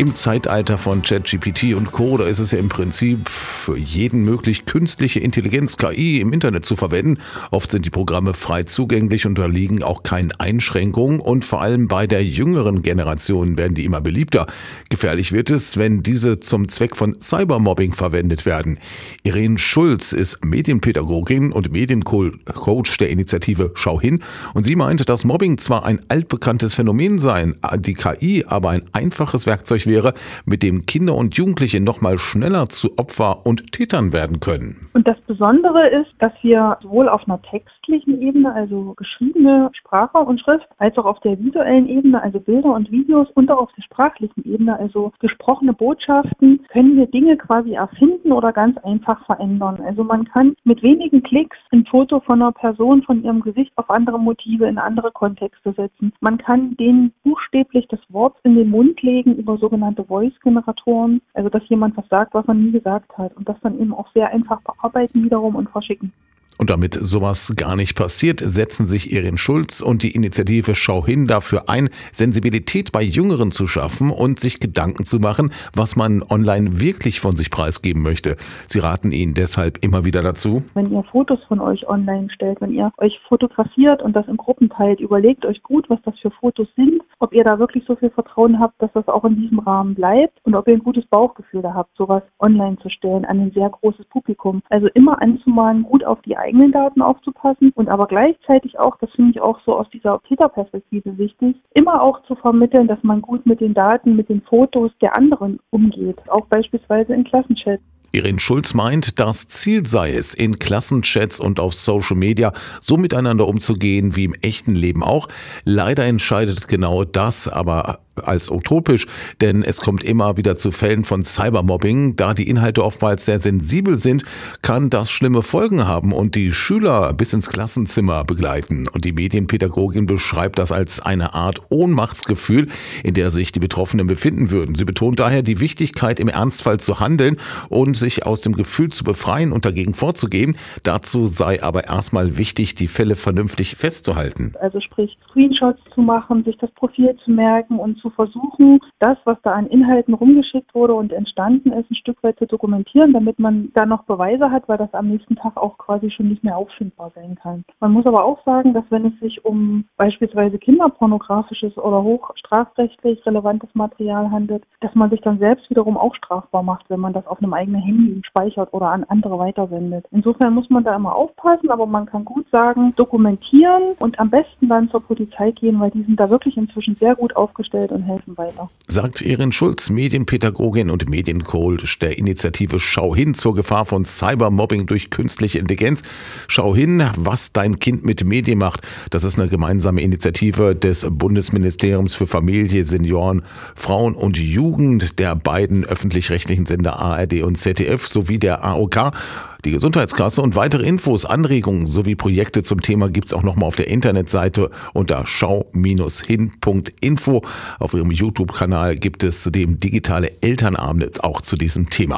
Im Zeitalter von ChatGPT und Co. da ist es ja im Prinzip für jeden möglich, künstliche Intelligenz, KI im Internet zu verwenden. Oft sind die Programme frei zugänglich, unterliegen auch keinen Einschränkungen und vor allem bei der jüngeren Generation werden die immer beliebter. Gefährlich wird es, wenn diese zum Zweck von Cybermobbing verwendet werden. Irene Schulz ist Medienpädagogin und Mediencoach der Initiative Schau hin und sie meint, dass Mobbing zwar ein altbekanntes Phänomen sei, die KI aber ein einfaches Werkzeug wäre, mit dem Kinder und Jugendliche noch mal schneller zu Opfer und Tätern werden können. Und das Besondere ist, dass wir sowohl auf einer textlichen Ebene, also geschriebene Sprache und Schrift, als auch auf der visuellen Ebene, also Bilder und Videos und auch auf der sprachlichen Ebene, also gesprochene Botschaften, können wir Dinge quasi erfinden oder ganz einfach verändern. Also man kann mit wenigen Klicks ein Foto von einer Person, von ihrem Gesicht auf andere Motive in andere Kontexte setzen. Man kann denen buchstäblich das Wort in den Mund legen über sogenannte Voice-Generatoren, also dass jemand was sagt, was er nie gesagt hat und das dann eben auch sehr einfach bearbeiten wiederum und verschicken. Und damit sowas gar nicht passiert, setzen sich Erin Schulz und die Initiative Schau hin dafür ein, Sensibilität bei Jüngeren zu schaffen und sich Gedanken zu machen, was man online wirklich von sich preisgeben möchte. Sie raten ihnen deshalb immer wieder dazu. Wenn ihr Fotos von euch online stellt, wenn ihr euch fotografiert und das in Gruppen teilt, überlegt euch gut, was das für Fotos sind, ob ihr da wirklich so viel Vertrauen habt, dass das auch in diesem Rahmen bleibt und ob ihr ein gutes Bauchgefühl da habt, sowas online zu stellen an ein sehr großes Publikum. Also immer anzumahnen, gut auf die eigenen Daten aufzupassen und aber gleichzeitig auch, das finde ich auch so aus dieser Täterperspektive wichtig, immer auch zu vermitteln, dass man gut mit den Daten, mit den Fotos der anderen umgeht, auch beispielsweise in Klassenchats. Irene Schulz meint, das Ziel sei es, in Klassenchats und auf Social Media so miteinander umzugehen wie im echten Leben auch. Leider entscheidet genau das aber als utopisch, denn es kommt immer wieder zu Fällen von Cybermobbing. Da die Inhalte oftmals sehr sensibel sind, kann das schlimme Folgen haben und die Schüler bis ins Klassenzimmer begleiten. Und die Medienpädagogin beschreibt das als eine Art Ohnmachtsgefühl, in der sich die Betroffenen befinden würden. Sie betont daher die Wichtigkeit, im Ernstfall zu handeln und sich aus dem Gefühl zu befreien und dagegen vorzugehen. Dazu sei aber erstmal wichtig, die Fälle vernünftig festzuhalten. Also sprich Screenshots zu machen, sich das Profil zu merken und zu zu versuchen, das, was da an Inhalten rumgeschickt wurde und entstanden ist, ein Stück weit zu dokumentieren, damit man da noch Beweise hat, weil das am nächsten Tag auch quasi schon nicht mehr auffindbar sein kann. Man muss aber auch sagen, dass wenn es sich um beispielsweise kinderpornografisches oder hochstrafrechtlich relevantes Material handelt, dass man sich dann selbst wiederum auch strafbar macht, wenn man das auf einem eigenen Handy speichert oder an andere weitersendet. Insofern muss man da immer aufpassen, aber man kann gut sagen, dokumentieren und am besten dann zur Polizei gehen, weil die sind da wirklich inzwischen sehr gut aufgestellt und helfen weiter. Sagt Erin Schulz, Medienpädagogin und Mediencoach der Initiative Schau hin zur Gefahr von Cybermobbing durch künstliche Intelligenz. Schau hin, was dein Kind mit Medien macht. Das ist eine gemeinsame Initiative des Bundesministeriums für Familie, Senioren, Frauen und Jugend der beiden öffentlich-rechtlichen Sender ARD und ZDF sowie der AOK die Gesundheitskasse und weitere Infos, Anregungen sowie Projekte zum Thema gibt es auch nochmal auf der Internetseite unter schau-hin.info. Auf ihrem YouTube-Kanal gibt es zudem digitale Elternabende auch zu diesem Thema.